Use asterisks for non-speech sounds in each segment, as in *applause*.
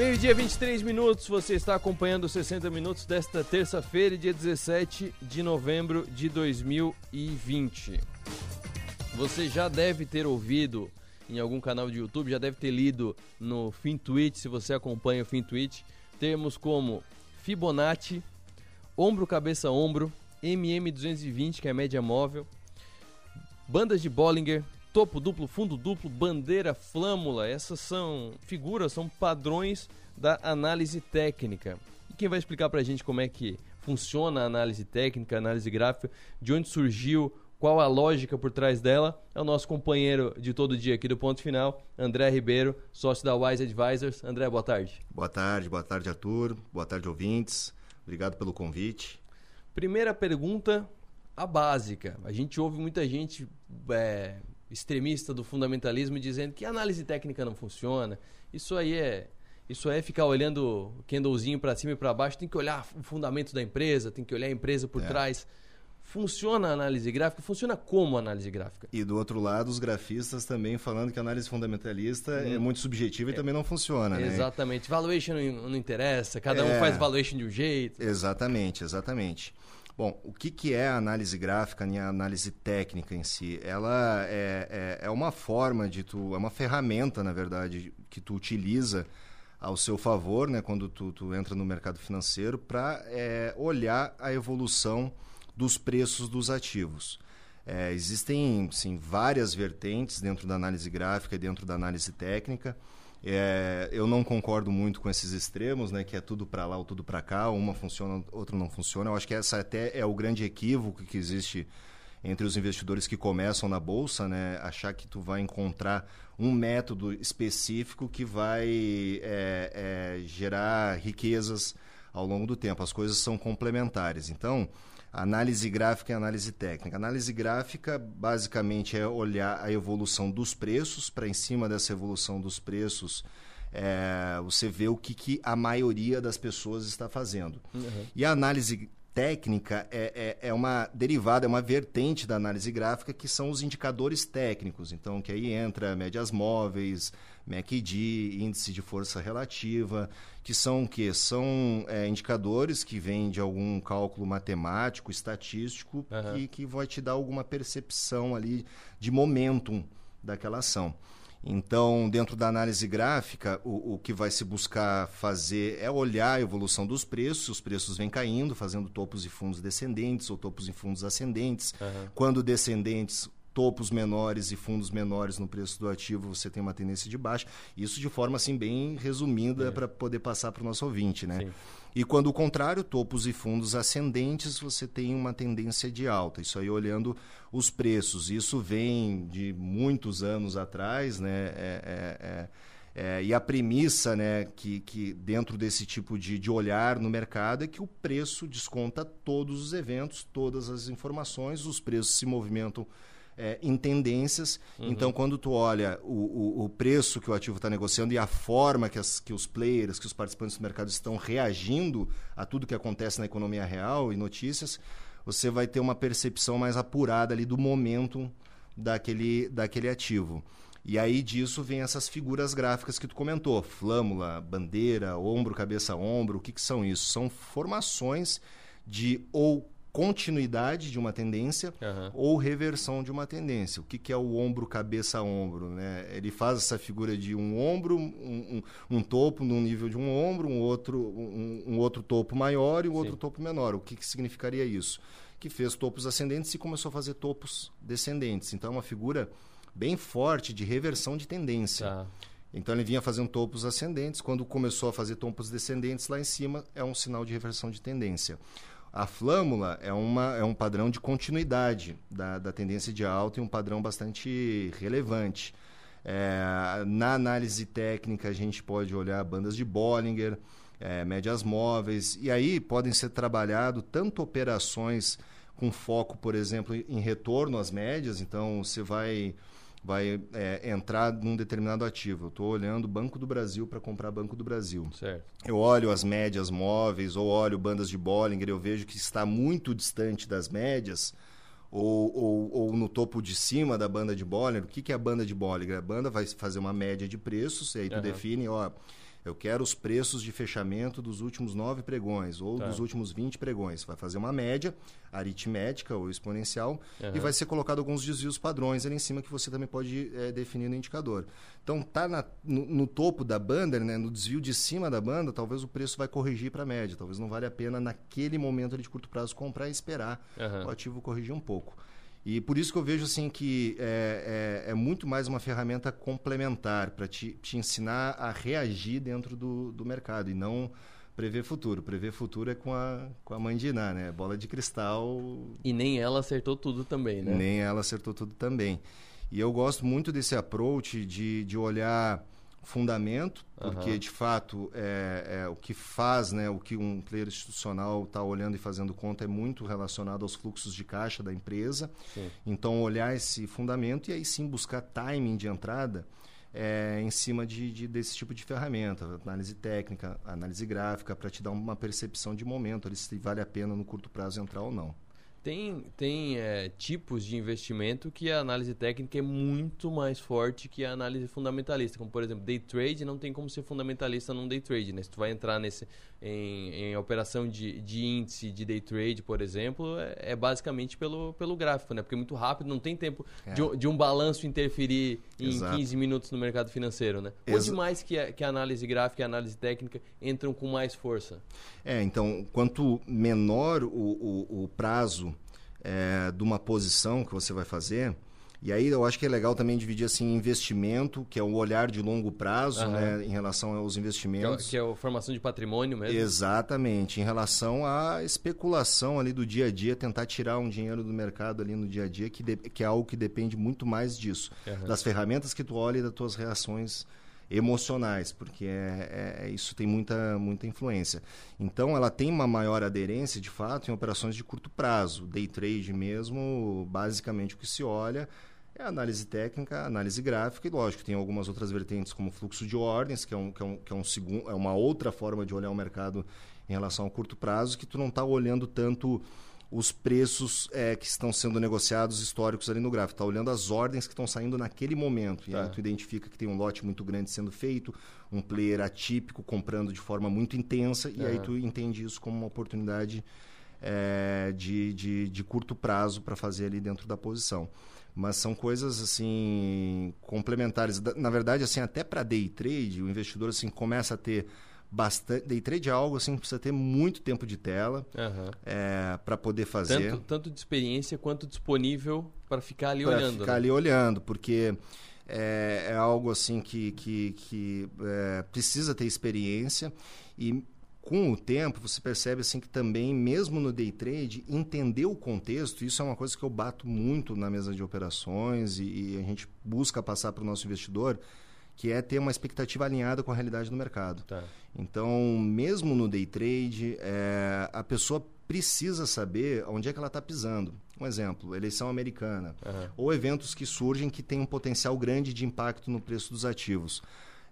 Meio-dia, 23 minutos. Você está acompanhando os 60 minutos desta terça-feira, dia 17 de novembro de 2020. Você já deve ter ouvido em algum canal de YouTube, já deve ter lido no FinTwitch, se você acompanha o FinTwitch, termos como Fibonacci, ombro, cabeça, ombro, MM220, que é média móvel, bandas de Bollinger, topo duplo, fundo duplo, bandeira, flâmula. Essas são figuras, são padrões da análise técnica. E quem vai explicar para a gente como é que funciona a análise técnica, a análise gráfica, de onde surgiu, qual a lógica por trás dela, é o nosso companheiro de todo dia aqui do Ponto Final, André Ribeiro, sócio da Wise Advisors. André, boa tarde. Boa tarde, boa tarde, Arthur. Boa tarde, ouvintes. Obrigado pelo convite. Primeira pergunta, a básica. A gente ouve muita gente é, extremista do fundamentalismo dizendo que a análise técnica não funciona. Isso aí é isso é ficar olhando o candlezinho para cima e para baixo, tem que olhar o fundamento da empresa, tem que olhar a empresa por é. trás. Funciona a análise gráfica? Funciona como a análise gráfica? E do outro lado, os grafistas também falando que a análise fundamentalista hum. é muito subjetiva e é. também não funciona. Né? Exatamente. Valuation não, não interessa, cada é. um faz valuation de um jeito. Exatamente, exatamente. Bom, o que, que é a análise gráfica a análise técnica em si? Ela é, é, é, uma forma de tu, é uma ferramenta, na verdade, que tu utiliza ao seu favor, né, quando tu, tu entra no mercado financeiro, para é, olhar a evolução dos preços dos ativos. É, existem sim, várias vertentes dentro da análise gráfica e dentro da análise técnica. É, eu não concordo muito com esses extremos, né, que é tudo para lá ou tudo para cá, uma funciona, outra não funciona. Eu acho que essa até é o grande equívoco que existe entre os investidores que começam na bolsa, né, achar que tu vai encontrar um método específico que vai é, é, gerar riquezas ao longo do tempo. As coisas são complementares. Então, Análise gráfica e análise técnica. Análise gráfica, basicamente, é olhar a evolução dos preços, para em cima dessa evolução dos preços, é, você vê o que, que a maioria das pessoas está fazendo. Uhum. E a análise técnica é, é, é, uma derivada, é uma vertente da análise gráfica, que são os indicadores técnicos. Então, que aí entra médias móveis, MACD, índice de força relativa, que são o quê? São é, indicadores que vêm de algum cálculo matemático, estatístico, uhum. que, que vai te dar alguma percepção ali de momentum daquela ação. Então, dentro da análise gráfica, o, o, que vai se buscar fazer é olhar a evolução dos preços. Os preços vêm caindo, fazendo topos e fundos descendentes ou topos e fundos ascendentes. Uhum. Quando descendentes, topos menores e fundos menores no preço do ativo, você tem uma tendência de baixa. Isso de forma assim bem resumida é. para poder passar para o nosso ouvinte, né? Sim. E quando o contrário, topos e fundos ascendentes, você tem uma tendência de alta. Isso aí olhando os preços. Isso vem de muitos anos atrás, né? É, é, é, é, e a premissa né, que, que dentro desse tipo de, de olhar no mercado é que o preço desconta todos os eventos, todas as informações, os preços se movimentam é, em tendências. Uhum. Então, quando tu olha o, o, o preço que o ativo está negociando e a forma que, as, que os players, que os participantes do mercado estão reagindo a tudo que acontece na economia real e notícias, você vai ter uma percepção mais apurada ali do momento daquele, daquele ativo. E aí disso vem essas figuras gráficas que tu comentou, flâmula, bandeira, ombro, cabeça, ombro, o que, que são isso? São formações de ou continuidade de uma tendência uhum. ou reversão de uma tendência. O que, que é o ombro, cabeça, ombro? Né? Ele faz essa figura de um ombro, um, um, um topo no nível de um ombro, um outro, um, um outro topo maior e um Sim. outro topo menor. O que, que significaria isso? Que fez topos ascendentes e começou a fazer topos descendentes. Então é uma figura bem forte de reversão de tendência. Tá. Então ele vinha fazendo topos ascendentes, quando começou a fazer topos descendentes lá em cima, é um sinal de reversão de tendência. A flâmula é, uma, é um padrão de continuidade da, da tendência de alta e um padrão bastante relevante. É, na análise técnica, a gente pode olhar bandas de Bollinger, é, médias móveis, e aí podem ser trabalhado tanto operações com foco, por exemplo, em retorno às médias, então você vai vai é, entrar num determinado ativo. Eu estou olhando Banco do Brasil para comprar Banco do Brasil. Certo. Eu olho as médias móveis ou olho bandas de Bollinger, eu vejo que está muito distante das médias ou, ou, ou no topo de cima da banda de Bollinger. O que, que é a banda de Bollinger? A banda vai fazer uma média de preços e aí tu uhum. define, ó, Eu quero os preços de fechamento dos últimos nove pregões ou tá. dos últimos 20 pregões. Vai fazer uma média aritmética ou exponencial uhum. e vai ser colocado alguns desvios padrões ali em cima que você também pode é, definir no indicador. Então, tá na, no, no, topo da banda, né, no desvio de cima da banda, talvez o preço vai corrigir para a média. Talvez não valha a pena naquele momento de curto prazo comprar e esperar uhum. o ativo corrigir um pouco. E por isso que eu vejo assim que é, é, é muito mais uma ferramenta complementar para te, te ensinar a reagir dentro do, do mercado e não prever futuro. Prever futuro é com a, com a mãe de Iná, né? Bola de cristal. E nem ela acertou tudo também, né? Nem ela acertou tudo também. E eu gosto muito desse approach de, de olhar fundamento, porque uhum. de fato é, é, o que faz, né, o que um player institucional está olhando e fazendo conta é muito relacionado aos fluxos de caixa da empresa. Sim. Então olhar esse fundamento e aí sim buscar timing de entrada é, em cima de, de, desse tipo de ferramenta, análise técnica, análise gráfica, para te dar uma percepção de momento, ali, se vale a pena no curto prazo entrar ou não. Tem, tem é, tipos de investimento que a análise técnica é muito mais forte que a análise fundamentalista. Como, por exemplo, day trade não tem como ser fundamentalista num day trade. Né? Se tu vai entrar nesse, em, em operação de, de índice de day trade, por exemplo, é, é, basicamente pelo, pelo gráfico, né? porque é muito rápido, não tem tempo é. de, de, um balanço interferir em Exato. 15 minutos no mercado financeiro. Né? Onde mais que a, que a análise gráfica e a análise técnica entram com mais força? É, então, quanto menor o, o, o prazo é, de uma posição que você vai fazer. E aí eu acho que é legal também dividir assim investimento, que é o olhar de longo prazo, uhum. né, em relação aos investimentos. Que é, que é a formação de patrimônio mesmo. Exatamente, em relação à especulação ali do dia a dia, tentar tirar um dinheiro do mercado ali no dia a dia, que, de, que é algo que depende muito mais disso, uhum. das ferramentas que tu olha e das tuas reações emocionais, porque é, é, isso tem muita, muita influência. Então, ela tem uma maior aderência, de fato, em operações de curto prazo. Day trade mesmo, basicamente o que se olha é análise técnica, análise gráfica e, lógico, tem algumas outras vertentes, como fluxo de ordens, que é, um, que é, um, que é, um segundo, é uma outra forma de olhar o mercado em relação ao curto prazo, que tu não está olhando tanto os preços é, que estão sendo negociados históricos ali no gráfico. Está olhando as ordens que estão saindo naquele momento. E tá. aí tu identifica que tem um lote muito grande sendo feito, um player atípico comprando de forma muito intensa, e aí tu entende isso como uma oportunidade é, de, de, de curto prazo para fazer ali dentro da posição mas são coisas assim complementares. Na verdade, assim, até para day trade, o investidor assim começa a ter bastante. Day trade é algo assim, precisa ter muito tempo de tela uhum. é, para poder fazer. Tanto, tanto, de experiência quanto disponível para ficar ali pra olhando. Ficar né? ali olhando, porque é, é algo assim que, que, que é, precisa ter experiência e com o tempo você percebe assim que também mesmo no day trade entender o contexto isso é uma coisa que eu bato muito na mesa de operações e, e a gente busca passar para o nosso investidor que é ter uma expectativa alinhada com a realidade do mercado. Tá. Então, mesmo no day trade, é, a pessoa precisa saber onde é que ela está pisando. Um exemplo, eleição americana. Uhum. Ou eventos que surgem que têm um potencial grande de impacto no preço dos ativos.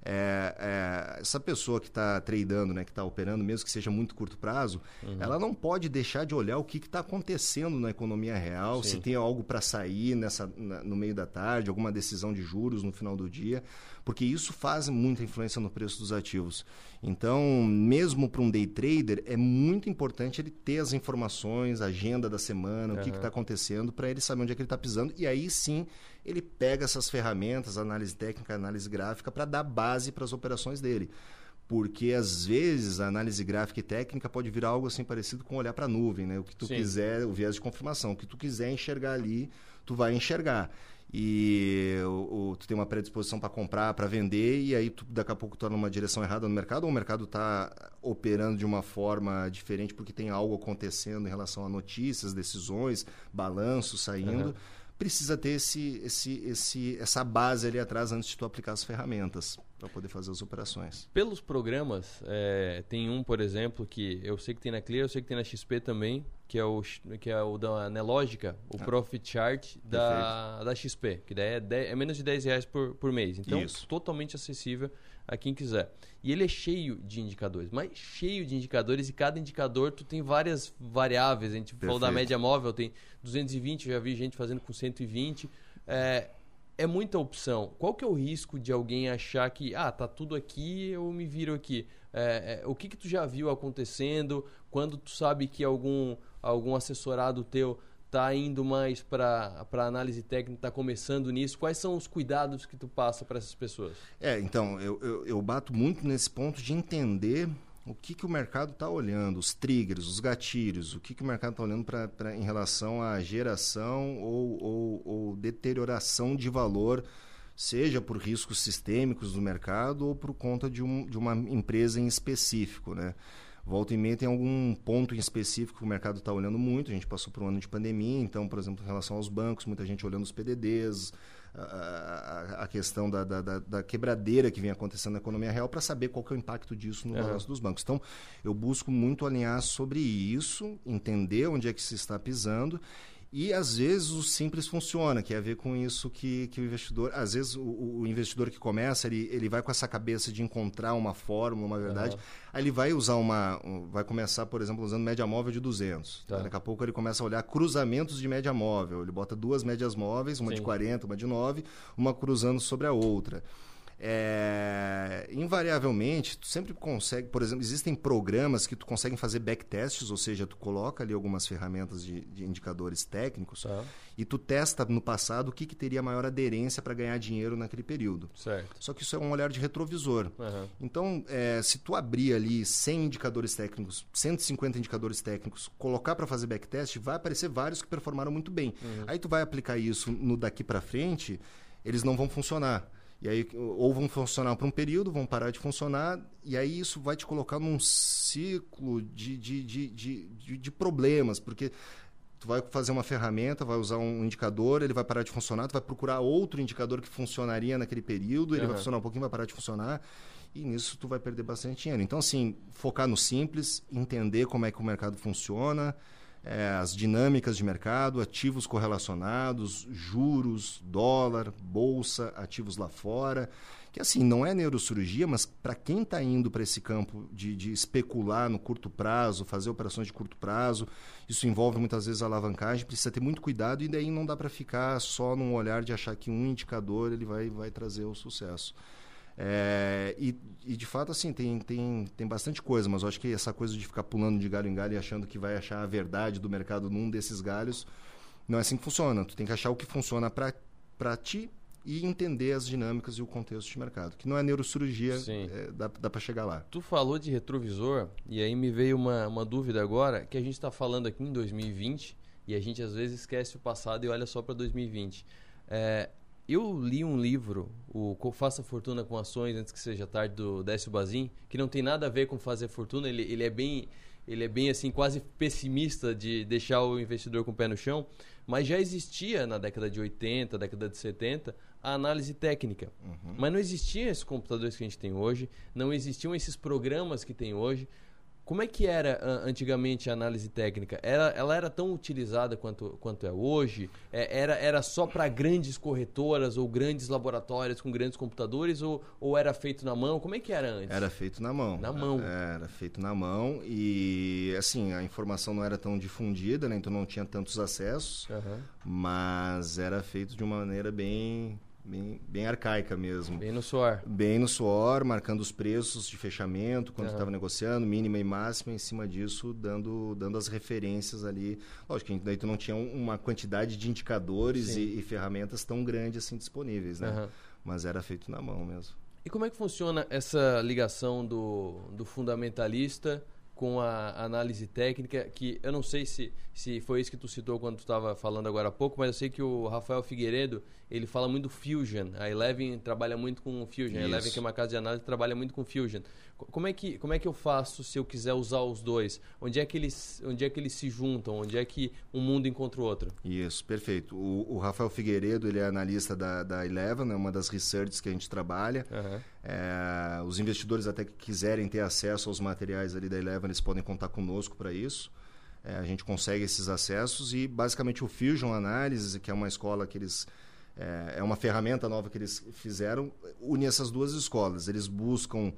É, é, essa pessoa que está tradando, né, que está operando, mesmo que seja muito curto prazo, uhum. ela não pode deixar de olhar o que está acontecendo na economia real, Sim. se tem algo para sair nessa, na, no meio da tarde, alguma decisão de juros no final do dia porque isso faz muita influência no preço dos ativos. Então, mesmo para um day trader, é muito importante ele ter as informações, a agenda da semana, uhum. o que está acontecendo, para ele saber onde é que ele está pisando. E aí sim, ele pega essas ferramentas, análise técnica, análise gráfica, para dar base para as operações dele porque às vezes a análise gráfica e técnica pode virar algo assim parecido com olhar para a nuvem, né? O que tu Sim. quiser, o viés de confirmação, o que tu quiser enxergar ali, tu vai enxergar e o, o, tu tem uma predisposição para comprar, para vender, e aí tu, daqui a pouco tu está numa direção errada no mercado, ou o mercado está operando de uma forma diferente porque tem algo acontecendo em relação a notícias, decisões, balanços saindo. Uhum. Precisa ter esse, esse, esse, essa base ali atrás antes de tu aplicar as ferramentas para poder fazer as operações. Pelos programas, é, tem um, por exemplo, que eu sei que tem na Clear, eu sei que tem na XP também, que é o, que é o da Nelógica, o ah, Profit Chart da, da XP, que daí é, 10, é, menos de 10 reais por, por mês. Então, Isso. totalmente acessível a quem quiser. E ele é cheio de indicadores, mas cheio de indicadores e cada indicador tu tem várias variáveis. A gente Perfeito. falou da média móvel, tem 220, eu já vi gente fazendo com 120. É, é muita opção. Qual que é o risco de alguém achar que, ah, tá tudo aqui, eu me viro aqui? É, é, o que que tu já viu acontecendo? Quando tu sabe que algum, algum assessorado teu tá indo mais para análise técnica, está começando nisso? Quais são os cuidados que tu passa para essas pessoas? É, então, eu, eu, eu bato muito nesse ponto de entender o que, que o mercado está olhando, os triggers, os gatilhos, o que, que o mercado está olhando pra, em relação à geração ou, ou, ou, deterioração de valor, seja por riscos sistêmicos do mercado ou por conta de, um, de uma empresa em específico. Né? Volta e meia tem algum ponto em específico que o mercado está olhando muito. A gente passou por um ano de pandemia, então, por exemplo, em relação aos bancos, muita gente olhando os PDDs, a, a questão da, da, da, quebradeira que vem acontecendo na economia real para saber qual é o impacto disso no uhum. balanço dos bancos. Então, eu busco muito alinhar sobre isso, entender onde é que se está pisando e às vezes o simples funciona, que é a ver com isso que, que o investidor. Às vezes o, o, investidor que começa, ele, ele vai com essa cabeça de encontrar uma fórmula, uma verdade. Uhum. Aí ele vai usar uma. Vai começar, por exemplo, usando média móvel de 200. Tá. Daqui a pouco ele começa a olhar cruzamentos de média móvel. Ele bota duas médias móveis, uma Sim. de 40, uma de 9, uma cruzando sobre a outra é, invariavelmente, tu sempre consegue, por exemplo, existem programas que tu consegue fazer backtests, ou seja, tu coloca ali algumas ferramentas de, de indicadores técnicos tá. e tu testa no passado o que, que teria maior aderência para ganhar dinheiro naquele período. Certo. Só que isso é um olhar de retrovisor. Uhum. Então, é, se tu abrir ali 100 indicadores técnicos, 150 indicadores técnicos, colocar para fazer backtest, vai aparecer vários que performaram muito bem. Uhum. Aí tu vai aplicar isso no daqui para frente, eles não vão funcionar. E aí, ou vão funcionar por um período, vão parar de funcionar, e aí isso vai te colocar num ciclo de, de, de, de, de problemas, porque tu vai fazer uma ferramenta, vai usar um indicador, ele vai parar de funcionar, tu vai procurar outro indicador que funcionaria naquele período, ele uhum. vai funcionar um pouquinho, vai parar de funcionar, e nisso tu vai perder bastante dinheiro. Então, assim, focar no simples, entender como é que o mercado funciona, é, as dinâmicas de mercado, ativos correlacionados, juros, dólar, bolsa, ativos lá fora. Que assim, não é neurocirurgia, mas para quem está indo para esse campo de, de, especular no curto prazo, fazer operações de curto prazo, isso envolve muitas vezes alavancagem, precisa ter muito cuidado e daí não dá para ficar só num olhar de achar que um indicador ele vai, vai trazer o sucesso. É, e, e, de fato, assim, tem, tem, tem bastante coisa, mas eu acho que essa coisa de ficar pulando de galho em galho e achando que vai achar a verdade do mercado num desses galhos, não é assim que funciona. Tu tem que achar o que funciona para ti e entender as dinâmicas e o contexto de mercado. Que não é neurocirurgia, é, dá, dá para chegar lá. Tu falou de retrovisor, e aí me veio uma, uma dúvida agora, que a gente está falando aqui em 2020, e a gente às vezes esquece o passado e olha só para 2020. É, eu li um livro, o Faça Fortuna com Ações Antes que Seja Tarde, do Décio Bazin, que não tem nada a ver com fazer fortuna. Ele, ele é bem, ele é bem assim, quase pessimista de deixar o investidor com o pé no chão. Mas já existia na década de 80, década de 70, a análise técnica. Uhum. Mas não existiam esses computadores que a gente tem hoje, não existiam esses programas que tem hoje. Como é que era antigamente a análise técnica? Era, ela era tão utilizada quanto, quanto é hoje? É, era, era só para grandes corretoras ou grandes laboratórios com grandes computadores ou, ou era feito na mão? Como é que era antes? Era feito na mão. Na mão. Era feito na mão e, assim, a informação não era tão difundida, né? então não tinha tantos acessos, uhum. mas era feito de uma maneira bem bem, bem arcaica mesmo. Bem no suor. Bem no suor, marcando os preços de fechamento, quando estava negociando, mínima e máxima, em cima disso, dando, dando as referências ali. Lógico que daí tu não tinha uma quantidade de indicadores e, e, ferramentas tão grande assim disponíveis, né? Uhum. Mas era feito na mão mesmo. E como é que funciona essa ligação do, do fundamentalista com a análise técnica, que eu não sei se, se foi isso que tu citou quando tu estava falando agora há pouco, mas eu sei que o Rafael Figueiredo, ele fala muito do Fusion. A Eleven trabalha muito com Fusion. Isso. A Eleven, que é uma casa de análise, trabalha muito com Fusion. Como é, que, como é que eu faço se eu quiser usar os dois? Onde é que eles, onde é que eles se juntam? Onde é que um mundo encontra o outro? Isso, perfeito. O, o Rafael Figueiredo, ele é analista da, da Eleven, é uma das researches que a gente trabalha. Uhum. É, os investidores até que quiserem ter acesso aos materiais ali da Eleven, eles podem contar conosco para isso. É, a gente consegue esses acessos e basicamente o Fusion Analysis, que é uma escola que eles é, é uma ferramenta nova que eles fizeram, une essas duas escolas. Eles buscam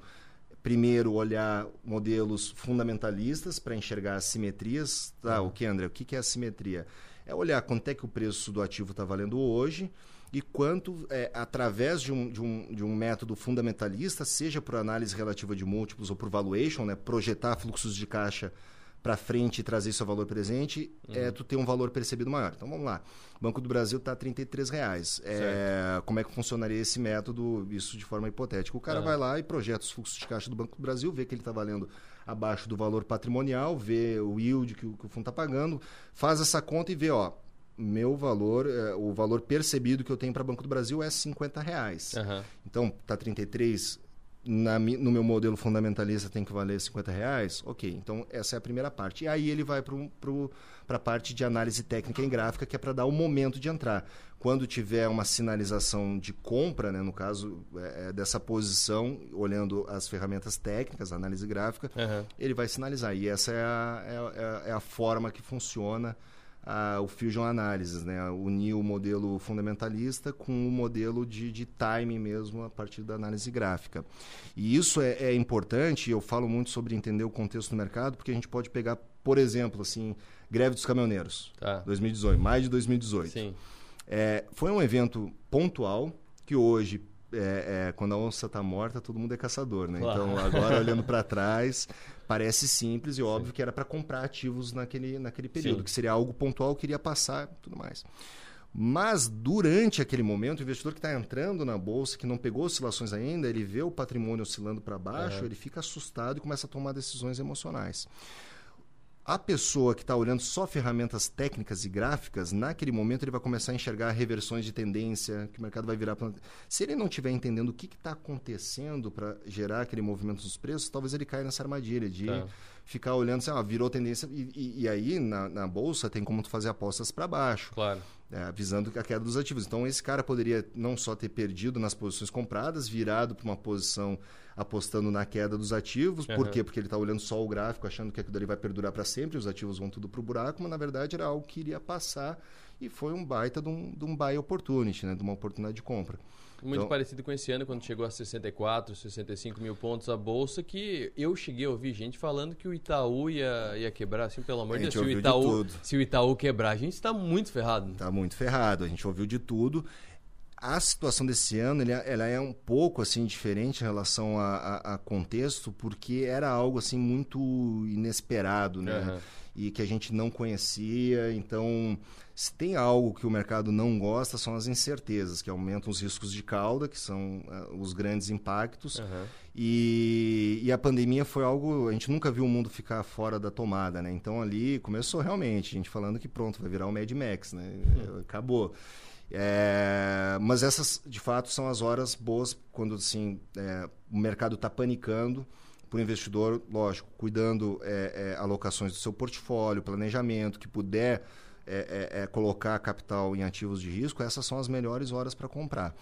primeiro olhar modelos fundamentalistas para enxergar assimetrias. Tá, uhum. o que, André? O que é assimetria? É olhar quanto é que o preço do ativo está valendo hoje e quanto, é, através de um, de, um, de um método fundamentalista, seja por análise relativa de múltiplos ou por valuation, né, projetar fluxos de caixa para frente e trazer seu valor presente, uhum. é tu ter um valor percebido maior. Então vamos lá. O Banco do Brasil está R$ reais. É, como é que funcionaria esse método? Isso de forma hipotética. O cara uhum. vai lá e projeta os fluxos de caixa do Banco do Brasil, vê que ele está valendo abaixo do valor patrimonial, vê o yield que, que o fundo está pagando, faz essa conta e vê, ó, meu valor, é, o valor percebido que eu tenho para Banco do Brasil é 50 reais. Uhum. Então, está 33 na, no meu modelo fundamentalista tem que valer 50 reais, ok. Então essa é a primeira parte. E aí ele vai para a parte de análise técnica em gráfica, que é para dar o momento de entrar. Quando tiver uma sinalização de compra, né, no caso é, é dessa posição, olhando as ferramentas técnicas, a análise gráfica, uhum. ele vai sinalizar. E essa é a, é, é, é a forma que funciona a, o Fusion Analysis, né? unir o modelo fundamentalista com o modelo de, de timing mesmo a partir da análise gráfica. E isso é, é importante, eu falo muito sobre entender o contexto do mercado, porque a gente pode pegar, por exemplo, assim, greve dos caminhoneiros, tá. 2018, mais de 2018. Sim. É, foi um evento pontual que hoje é, é, quando a onça está morta, todo mundo é caçador, né? Claro. Então, agora *laughs* olhando para trás, parece simples e óbvio Sim. que era para comprar ativos naquele, naquele período, Sim. que seria algo pontual que iria passar tudo mais. Mas durante aquele momento, o investidor que está entrando na bolsa, que não pegou oscilações ainda, ele vê o patrimônio oscilando para baixo, uhum. ele fica assustado e começa a tomar decisões emocionais. A pessoa que está olhando só ferramentas técnicas e gráficas, naquele momento ele vai começar a enxergar reversões de tendência, que o mercado vai virar. Se ele não estiver entendendo o que está acontecendo para gerar aquele movimento dos preços, talvez ele caia nessa armadilha de tá. ficar olhando assim, ah, virou tendência. E, e, e aí, na, na, bolsa, tem como tu fazer apostas para baixo. Claro. É, visando a queda dos ativos. Então, esse cara poderia não só ter perdido nas posições compradas, virado para uma posição apostando na queda dos ativos. Uhum. Por quê? Porque ele está olhando só o gráfico, achando que aquilo ali vai perdurar para sempre, os ativos vão tudo para o buraco, mas na verdade era algo que iria passar e foi um baita de um, de um buy opportunity, né? de uma oportunidade de compra. Muito então, parecido com esse ano, quando chegou a 64, 65 mil pontos a bolsa, que eu cheguei a ouvir gente falando que o Itaú ia, ia quebrar, assim, pelo amor de Deus. Se o, Itaú, de se o Itaú quebrar, a gente está muito ferrado. Está muito ferrado, a gente ouviu de tudo a situação desse ano ele, é, ela é um pouco assim diferente em relação a, a, a, contexto porque era algo assim muito inesperado né uhum. e que a gente não conhecia então se tem algo que o mercado não gosta são as incertezas que aumentam os riscos de cauda que são uh, os grandes impactos uhum. e, e a pandemia foi algo a gente nunca viu o mundo ficar fora da tomada né então ali começou realmente a gente falando que pronto vai virar o Mad Max né uhum. acabou é, mas essas, de fato, são as horas boas quando assim, é, o mercado está panicando para o investidor, lógico, cuidando é, é, alocações do seu portfólio, planejamento, que puder é, é, colocar capital em ativos de risco, essas são as melhores horas para comprar.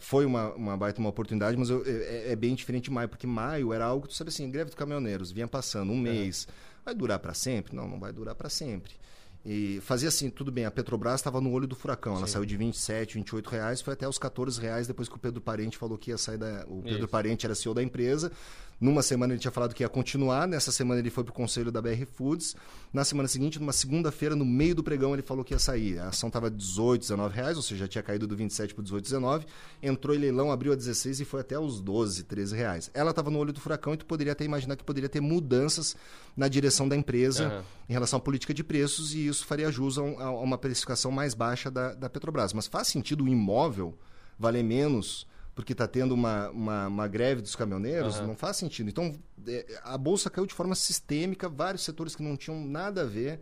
foi uma, uma baita uma oportunidade, mas eu, é, bem diferente de maio, porque maio era algo, tu sabe assim, greve dos caminhoneiros, vinha passando um mês, vai durar para sempre? Não, não vai durar para sempre. E fazia assim, tudo bem, a Petrobras estava no olho do furacão. Ela Sim. saiu de 27, 28 reais, foi até os 14 reais depois que o Pedro Parente falou que ia sair da. O Pedro Isso. Parente era CEO da empresa. Numa semana ele tinha falado que ia continuar, nessa semana ele foi para o conselho da BR Foods. Na semana seguinte, numa segunda-feira, no meio do pregão, ele falou que ia sair. A ação estava 18, 19 reais, ou seja, já tinha caído do 27 para 18, 19. Entrou em leilão, abriu a 16 e foi até os 12, 13 reais. Ela estava no olho do furacão e tu poderia até imaginar que poderia ter mudanças na direção da empresa uhum. em relação à política de preços e isso faria jus a, um, a uma precificação mais baixa da, da Petrobras. Mas faz sentido o imóvel valer menos porque está tendo uma, uma, uma, greve dos caminhoneiros, uhum. não faz sentido. Então, é, a bolsa caiu de forma sistêmica, vários setores que não tinham nada a ver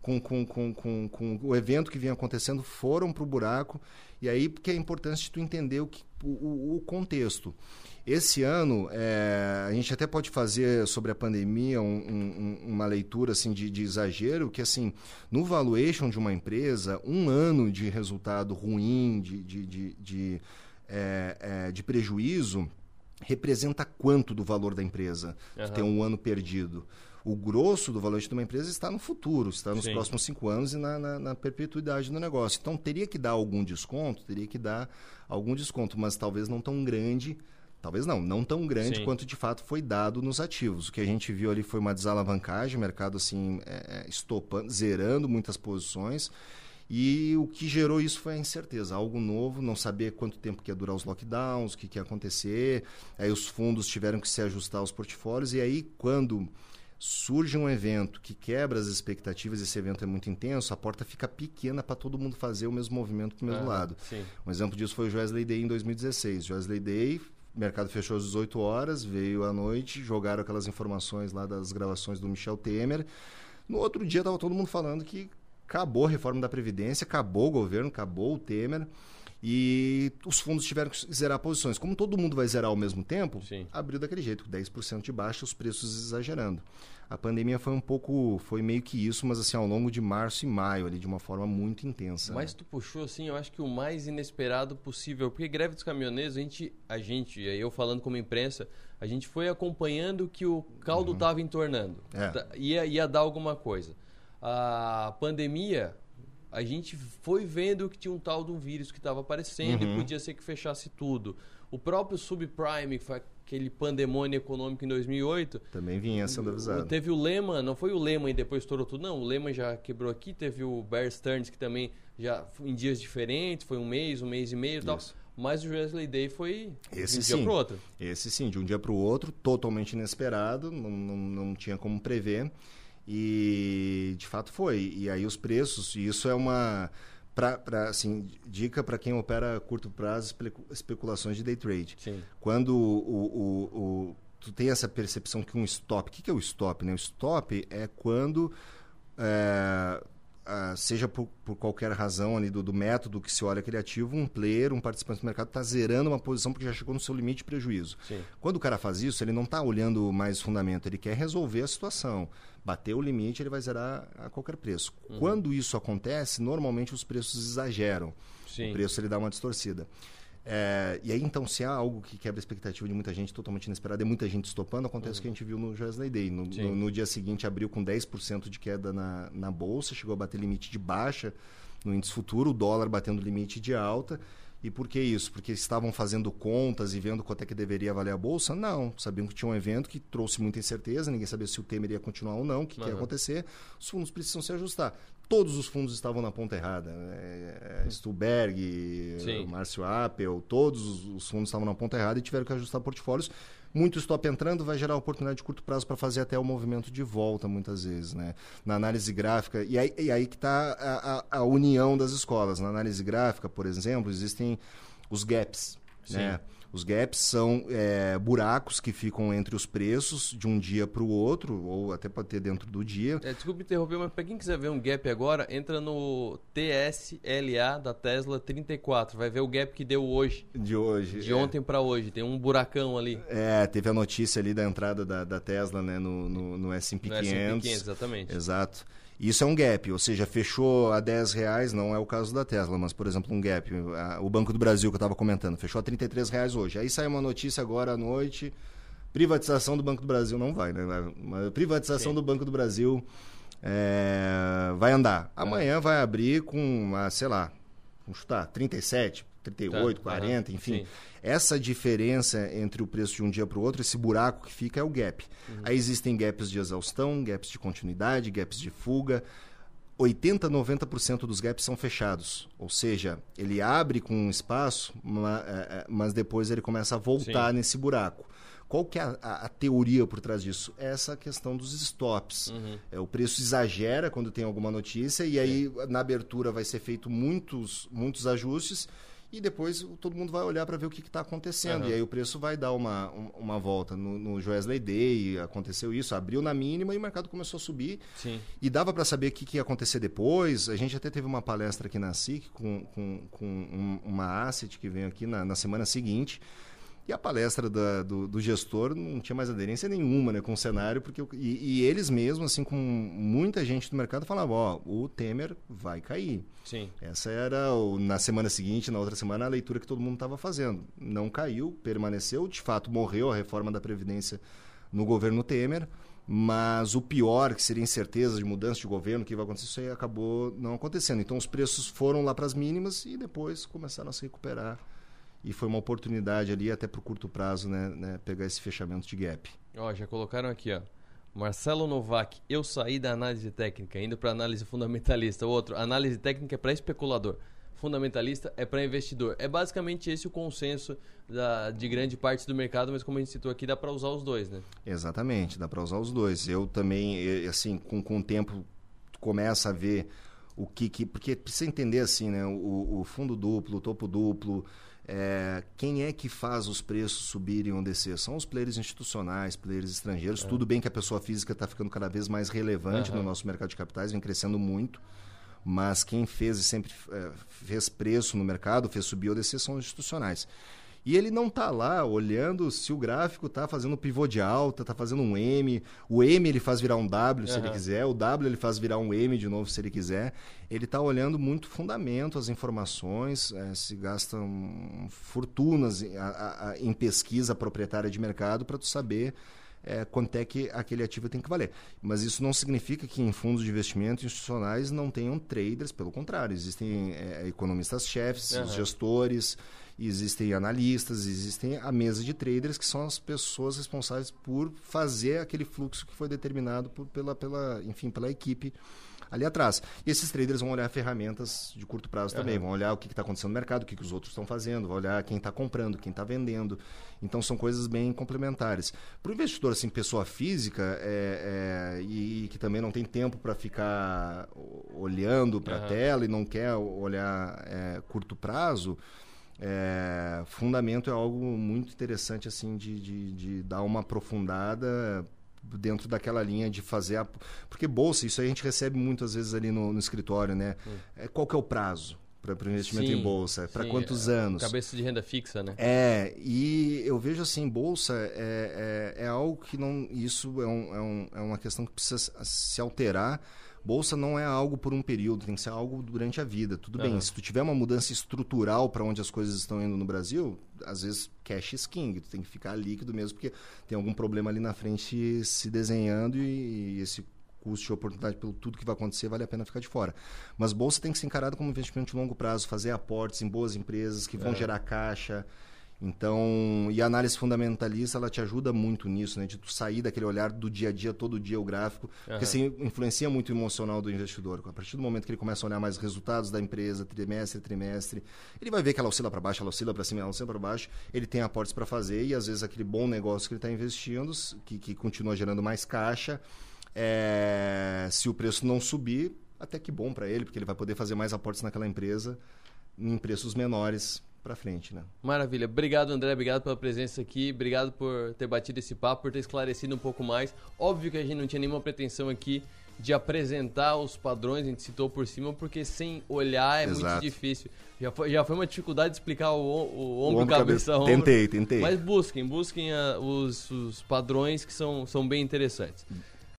com, com, com, com, com o evento que vinha acontecendo foram para o buraco. E aí, porque é importante tu entender o, que, o, o contexto. Esse ano, é, a gente até pode fazer sobre a pandemia um, um, uma leitura assim, de, de, exagero, que assim, no valuation de uma empresa, um ano de resultado ruim, de, de, de, de é, é, de prejuízo representa quanto do valor da empresa uhum. ter um ano perdido? O grosso do valor de uma empresa está no futuro, está nos Sim. próximos cinco anos e na, na, na, perpetuidade do negócio. Então, teria que dar algum desconto, teria que dar algum desconto, mas talvez não tão grande, talvez não, não tão grande Sim. quanto de fato foi dado nos ativos. O que a gente viu ali foi uma desalavancagem, o mercado assim, é, é estopando, zerando muitas posições E o que gerou isso foi a incerteza, algo novo, não saber quanto tempo que ia durar os lockdowns, o que, que ia acontecer. Aí os fundos tiveram que se ajustar aos portfólios. E aí, quando surge um evento que quebra as expectativas, esse evento é muito intenso, a porta fica pequena para todo mundo fazer o mesmo movimento para o mesmo lado. Sim. Um exemplo disso foi o Wesley Day em 2016. Wesley Day, mercado fechou às 18 horas, veio à noite, jogaram aquelas informações lá das gravações do Michel Temer. No outro dia estava todo mundo falando que acabou a reforma da Previdência, acabou o governo, acabou o Temer. E os fundos tiveram que zerar posições. Como todo mundo vai zerar ao mesmo tempo, Sim. abriu daquele jeito, 10% de baixa, os preços exagerando. A pandemia foi um pouco, foi meio que isso, mas assim, ao longo de março e maio, ali, de uma forma muito intensa. Mas né? tu puxou, assim, eu acho que o mais inesperado possível. Porque greve dos caminhoneiros, a gente, a gente, eu falando como imprensa, a gente foi acompanhando que o caldo estava entornando. É. Tá- Ia, ia dar alguma coisa. A pandemia, a gente foi vendo que tinha um tal de um vírus que estava aparecendo e podia ser que fechasse tudo. O próprio subprime, que foi aquele pandemônio econômico em 2008, Também vinha sendo avisado. Teve o Lehman, não foi o Lehman e depois estourou tudo, não. O Lehman já quebrou aqui, teve o Bear Stearns que também já em dias diferentes, foi um mês, um mês e meio e tal. Mas o Wesley Day foi Esse de um dia sim. pro outro. Esse sim, de um dia para o outro, totalmente inesperado, não, não, não tinha como prever. E de fato foi. E aí os preços, e isso é uma. Pra, pra, assim, dica para quem opera a curto prazo, especu- especulações de day trade. Sim. Quando o, o, o- tu tem essa percepção que um stop, o que, que é o stop? Né? O stop é quando, é, ah, seja por, por qualquer razão ali do, do método que se olha aquele ativo, um player, um participante do mercado está zerando uma posição porque já chegou no seu limite de prejuízo. Sim. Quando o cara faz isso, ele não está olhando mais fundamento, ele quer resolver a situação. Bateu o limite, ele vai zerar a qualquer preço. Uhum. Quando isso acontece, normalmente os preços exageram. Sim. O preço ele dá uma distorcida. É, e aí, então, se há algo que quebra a expectativa de muita gente totalmente inesperado, é muita gente estopando, acontece o que a gente viu no Wesley Day. No, no, no dia seguinte, abriu com 10% de queda na, na bolsa, chegou a bater limite de baixa no índice futuro, o dólar batendo limite de alta. E por que isso? Porque estavam fazendo contas e vendo quanto é que deveria valer a bolsa? Não. Sabiam que tinha um evento que trouxe muita incerteza, ninguém sabia se o Temer ia continuar ou não, o que, que ia acontecer. Os fundos precisam se ajustar. Todos os fundos estavam na ponta errada. É, é, Stuberg. Márcio Appel, todos os- os fundos estavam na ponta errada e tiveram que ajustar portfólios. Muito stop entrando vai gerar oportunidade de curto prazo para fazer até o movimento de volta, muitas vezes. Né? Na análise gráfica, e aí, e aí que está a, a- a união das escolas. Na análise gráfica, por exemplo, existem os gaps. Né? Os gaps são é, buracos que ficam entre os preços de um dia para o outro, ou até pode ter dentro do dia. É, desculpa interromper, mas para quem quiser ver um gap agora, entra no TSLA da Tesla 34. Vai ver o gap que deu hoje, De hoje. de é. ontem para hoje. Tem um buracão ali É, teve a notícia ali da entrada da, da Tesla né, no, no, no S&P no 500. S&P 500, exatamente. Exato. Isso é um gap, ou seja, fechou a 10 reais, não é o caso da Tesla, mas, por exemplo, um gap. O Banco do Brasil, que eu estava comentando, fechou a 33 reais hoje. Aí sai uma notícia agora à noite, privatização do Banco do Brasil. Não vai, né? Uma privatização Sim. do Banco do Brasil é, vai andar. Amanhã vai abrir com, ah, sei lá, vamos chutar, 37, 38, Tá, 40, aham, enfim. sim. Essa diferença entre o preço de um dia para o outro, esse buraco que fica é o gap. Aí existem gaps de exaustão, gaps de continuidade, gaps de fuga. 80, 90% dos gaps são fechados. Ou seja, ele abre com um espaço, eh, eh, mas depois ele começa a voltar Sim. nesse buraco. Qual que é a, a- a teoria por trás disso? É essa questão dos stops. Uhum. É, o preço exagera quando tem alguma notícia e aí na abertura vai ser feito muitos, muitos ajustes e depois todo mundo vai olhar para ver o que está acontecendo. Aham. E aí o preço vai dar uma, um- uma volta. No, no Wesley Day aconteceu isso, abriu na mínima e o mercado começou a subir. Sim. E dava para saber o que, que ia acontecer depois. A gente até teve uma palestra aqui na SIC com, com, com um- uma asset que veio aqui na, na semana seguinte. E a palestra da- do, do gestor não tinha mais aderência nenhuma né, com o cenário, porque o- e, e eles mesmos, assim, com muita gente do mercado, falavam: ó, o Temer vai cair. Sim. Essa era, o- na semana seguinte, na outra semana, a leitura que todo mundo estava fazendo. Não caiu, permaneceu, de fato morreu a reforma da Previdência no governo Temer, mas o pior, que seria incerteza de mudança de governo, o que vai acontecer, isso aí acabou não acontecendo. Então os preços foram lá para as mínimas e depois começaram a se recuperar. E foi uma oportunidade ali, até para o curto prazo, né, né, pegar esse fechamento de gap. Ó, já colocaram aqui, ó. Marcelo Novak, eu saí da análise técnica, indo para análise fundamentalista. Outro, análise técnica é para especulador, fundamentalista é para investidor. É basicamente esse o consenso da, de grande parte do mercado, mas como a gente citou aqui, dá para usar os dois, né? Exatamente, dá para usar os dois. Eu também, assim, com, com o tempo, começa a ver o que, que porque precisa entender assim, né? O, o fundo duplo, o topo duplo, é, quem é que faz os preços subirem ou descer? São os players institucionais, players estrangeiros. É. Tudo bem que a pessoa física está ficando cada vez mais relevante uhum. no nosso mercado de capitais, vem crescendo muito. Mas quem fez e sempre é, fez preço no mercado, fez subir ou descer, são os institucionais. E ele não está lá olhando se o gráfico está fazendo pivô de alta, está fazendo um M. O M ele faz virar um W se uhum. ele quiser, o W ele faz virar um M de novo se ele quiser. Ele está olhando muito fundamento, as informações, é, se gastam fortunas em, a, a, em pesquisa proprietária de mercado para tu saber é, quanto é que aquele ativo tem que valer. Mas isso não significa que em fundos de investimento institucionais não tenham traders, pelo contrário, existem é, economistas-chefes, uhum. gestores, existem analistas, existem a mesa de traders, que são as pessoas responsáveis por fazer aquele fluxo que foi determinado por, pela, pela, enfim, pela equipe ali atrás. E esses traders vão olhar ferramentas de curto prazo uhum. também, vão olhar o que está acontecendo no mercado, o que, que os outros estão fazendo, vão olhar quem está comprando, quem está vendendo. Então são coisas bem complementares. Para o investidor, assim, pessoa física, é, é, e que também não tem tempo para ficar olhando para a uhum. tela e não quer olhar é, curto prazo, é, fundamento é algo muito interessante assim de, de, de, dar uma aprofundada dentro daquela linha de fazer a... porque bolsa isso a gente recebe muitas vezes ali no, no escritório né? Hum. é, qual que é o prazo para o investimento sim, em bolsa para quantos é, anos? cabeça de renda fixa né? É e eu vejo assim bolsa é, é, é algo que não isso é, um, é, um, é uma questão que precisa se alterar Bolsa não é algo por um período, tem que ser algo durante a vida. Tudo uhum. bem, se tu tiver uma mudança estrutural para onde as coisas estão indo no Brasil, às vezes cash is king, tu tem que ficar líquido mesmo porque tem algum problema ali na frente se desenhando e, e esse custo de oportunidade pelo tudo que vai acontecer, vale a pena ficar de fora. Mas bolsa tem que ser encarada como investimento de longo prazo, fazer aportes em boas empresas que vão é. gerar caixa, então, e a análise fundamentalista, ela te ajuda muito nisso, né? De tu sair daquele olhar do dia a dia, todo dia o gráfico, uhum. porque assim, influencia muito o emocional do investidor. A partir do momento que ele começa a olhar mais os resultados da empresa, trimestre, trimestre, ele vai ver que ela oscila para baixo, ela oscila para cima, ela oscila para baixo, ele tem aportes para fazer e às vezes aquele bom negócio que ele está investindo, que, que continua gerando mais caixa, é, se o preço não subir, até que bom para ele, porque ele vai poder fazer mais aportes naquela empresa em preços menores para frente, né? Maravilha. Obrigado, André. Obrigado pela presença aqui. Obrigado por ter batido esse papo, por ter esclarecido um pouco mais. Óbvio que a gente não tinha nenhuma pretensão aqui de apresentar os padrões, a gente citou por cima, porque sem olhar é Exato. muito difícil. Já foi, já foi uma dificuldade de explicar o, o ombro, ombro cabeça, cabeça, Tentei, tentei. Mas busquem, busquem a, os, os padrões que são, são bem interessantes.